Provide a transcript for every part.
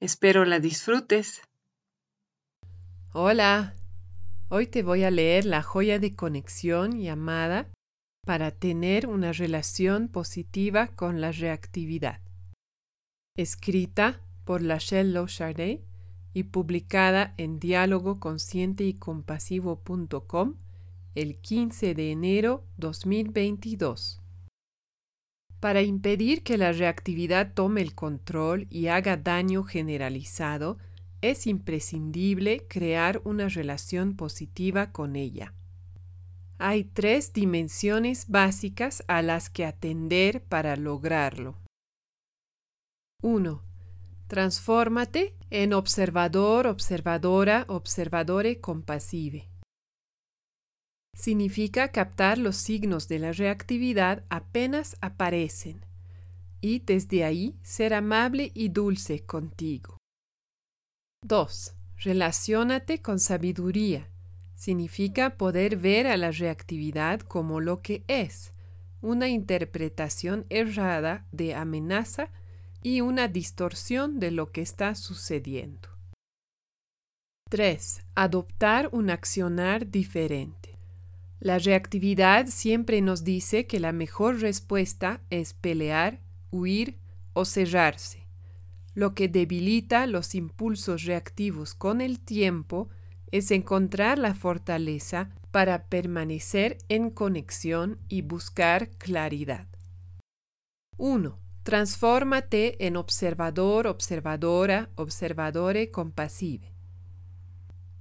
Espero la disfrutes. Hola, hoy te voy a leer la joya de conexión llamada para tener una relación positiva con la reactividad. Escrita por Lachelle Lochardet y publicada en diálogo consciente y compasivo.com el 15 de enero 2022. Para impedir que la reactividad tome el control y haga daño generalizado, es imprescindible crear una relación positiva con ella. Hay tres dimensiones básicas a las que atender para lograrlo. 1. Transfórmate en observador, observadora, observadore compasive significa captar los signos de la reactividad apenas aparecen y desde ahí ser amable y dulce contigo. 2. Relaciónate con sabiduría. Significa poder ver a la reactividad como lo que es, una interpretación errada de amenaza y una distorsión de lo que está sucediendo. 3. Adoptar un accionar diferente. La reactividad siempre nos dice que la mejor respuesta es pelear, huir o cerrarse. Lo que debilita los impulsos reactivos con el tiempo es encontrar la fortaleza para permanecer en conexión y buscar claridad. 1. Transfórmate en observador, observadora, observadore compasive.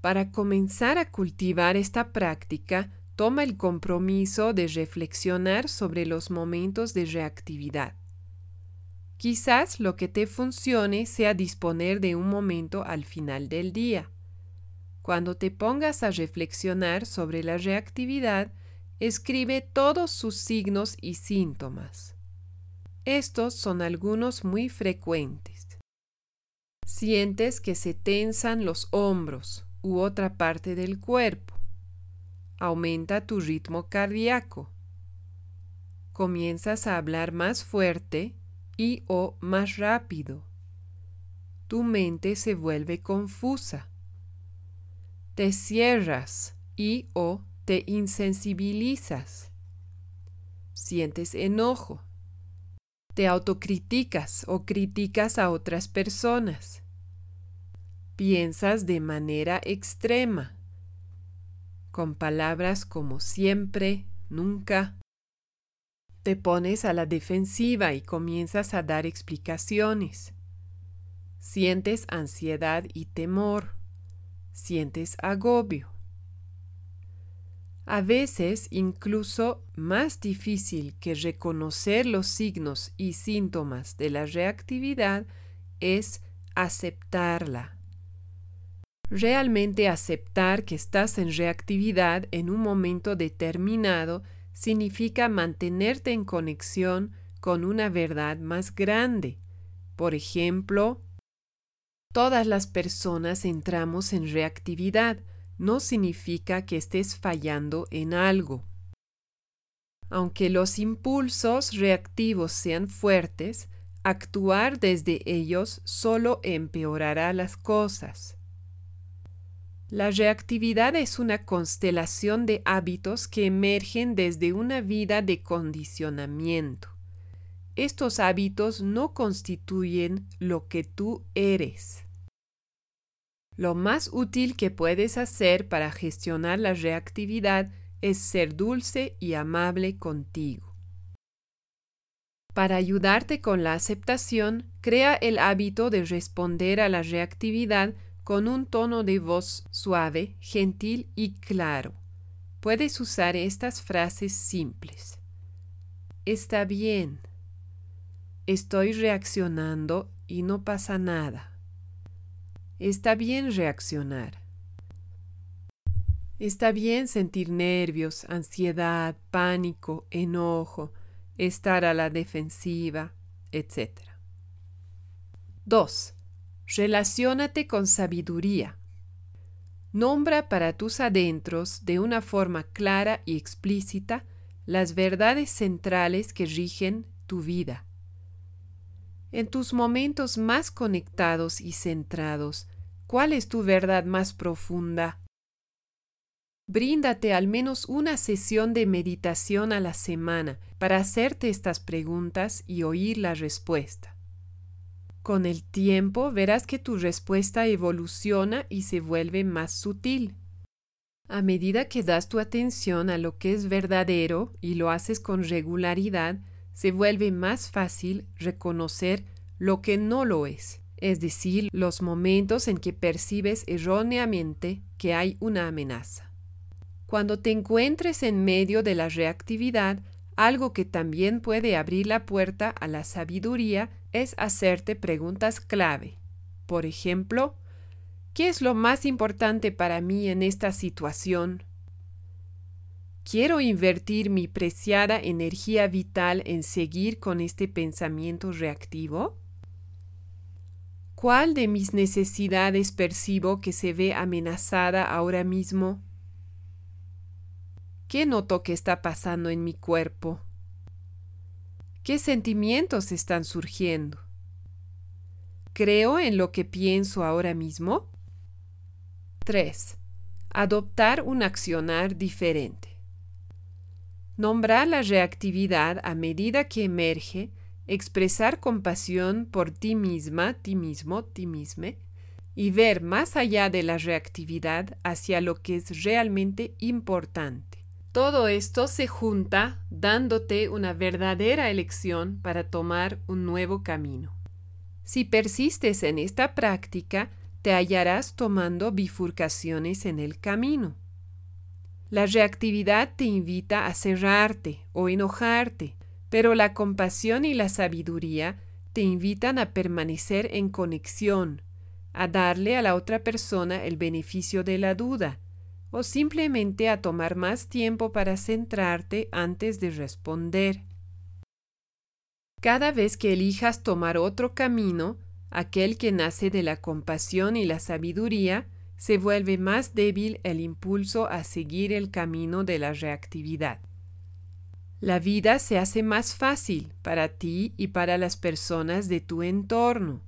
Para comenzar a cultivar esta práctica, toma el compromiso de reflexionar sobre los momentos de reactividad. Quizás lo que te funcione sea disponer de un momento al final del día. Cuando te pongas a reflexionar sobre la reactividad, escribe todos sus signos y síntomas. Estos son algunos muy frecuentes. Sientes que se tensan los hombros u otra parte del cuerpo aumenta tu ritmo cardíaco. Comienzas a hablar más fuerte y o más rápido. Tu mente se vuelve confusa. Te cierras y o te insensibilizas. Sientes enojo. Te autocriticas o criticas a otras personas. Piensas de manera extrema con palabras como siempre, nunca. Te pones a la defensiva y comienzas a dar explicaciones. Sientes ansiedad y temor. Sientes agobio. A veces, incluso más difícil que reconocer los signos y síntomas de la reactividad es aceptarla Realmente aceptar que estás en reactividad en un momento determinado significa mantenerte en conexión con una verdad más grande. Por ejemplo, todas las personas entramos en reactividad, no significa que estés fallando en algo. Aunque los impulsos reactivos sean fuertes, actuar desde ellos solo empeorará las cosas. La reactividad es una constelación de hábitos que emergen desde una vida de condicionamiento. Estos hábitos no constituyen lo que tú eres. Lo más útil que puedes hacer para gestionar la reactividad es ser dulce y amable contigo. Para ayudarte con la aceptación, crea el hábito de responder a la reactividad con un tono de voz suave, gentil y claro. Puedes usar estas frases simples. Está bien. Estoy reaccionando y no pasa nada. Está bien reaccionar. Está bien sentir nervios, ansiedad, pánico, enojo, estar a la defensiva, etc. 2. Relaciónate con sabiduría. Nombra para tus adentros de una forma clara y explícita las verdades centrales que rigen tu vida. En tus momentos más conectados y centrados, ¿cuál es tu verdad más profunda? Bríndate al menos una sesión de meditación a la semana para hacerte estas preguntas y oír la respuesta. Con el tiempo verás que tu respuesta evoluciona y se vuelve más sutil. A medida que das tu atención a lo que es verdadero y lo haces con regularidad, se vuelve más fácil reconocer lo que no lo es, es decir, los momentos en que percibes erróneamente que hay una amenaza. Cuando te encuentres en medio de la reactividad, algo que también puede abrir la puerta a la sabiduría es hacerte preguntas clave. Por ejemplo, ¿qué es lo más importante para mí en esta situación? ¿Quiero invertir mi preciada energía vital en seguir con este pensamiento reactivo? ¿Cuál de mis necesidades percibo que se ve amenazada ahora mismo? ¿Qué noto que está pasando en mi cuerpo? ¿Qué sentimientos están surgiendo? ¿Creo en lo que pienso ahora mismo? 3. Adoptar un accionar diferente. Nombrar la reactividad a medida que emerge, expresar compasión por ti misma, ti mismo, ti misma, y ver más allá de la reactividad hacia lo que es realmente importante. Todo esto se junta dándote una verdadera elección para tomar un nuevo camino. Si persistes en esta práctica, te hallarás tomando bifurcaciones en el camino. La reactividad te invita a cerrarte o enojarte, pero la compasión y la sabiduría te invitan a permanecer en conexión, a darle a la otra persona el beneficio de la duda o simplemente a tomar más tiempo para centrarte antes de responder. Cada vez que elijas tomar otro camino, aquel que nace de la compasión y la sabiduría, se vuelve más débil el impulso a seguir el camino de la reactividad. La vida se hace más fácil para ti y para las personas de tu entorno.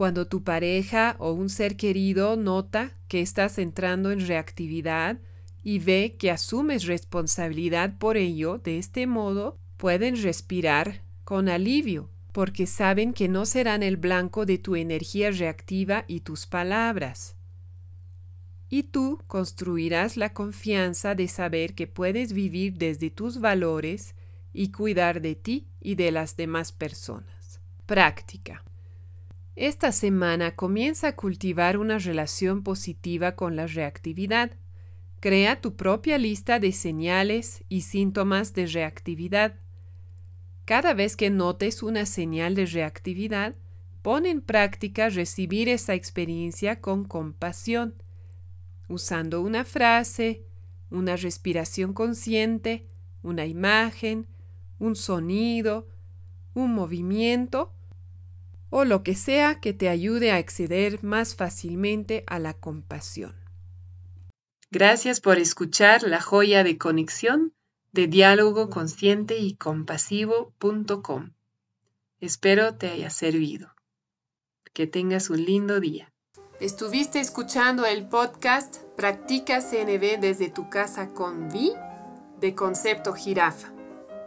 Cuando tu pareja o un ser querido nota que estás entrando en reactividad y ve que asumes responsabilidad por ello, de este modo pueden respirar con alivio, porque saben que no serán el blanco de tu energía reactiva y tus palabras. Y tú construirás la confianza de saber que puedes vivir desde tus valores y cuidar de ti y de las demás personas. Práctica. Esta semana comienza a cultivar una relación positiva con la reactividad. Crea tu propia lista de señales y síntomas de reactividad. Cada vez que notes una señal de reactividad, pon en práctica recibir esa experiencia con compasión, usando una frase, una respiración consciente, una imagen, un sonido, un movimiento o lo que sea que te ayude a acceder más fácilmente a la compasión. Gracias por escuchar la joya de conexión de diálogo consciente y compasivo.com. Espero te haya servido. Que tengas un lindo día. Estuviste escuchando el podcast Practica CNB desde tu casa con Vi de Concepto Jirafa.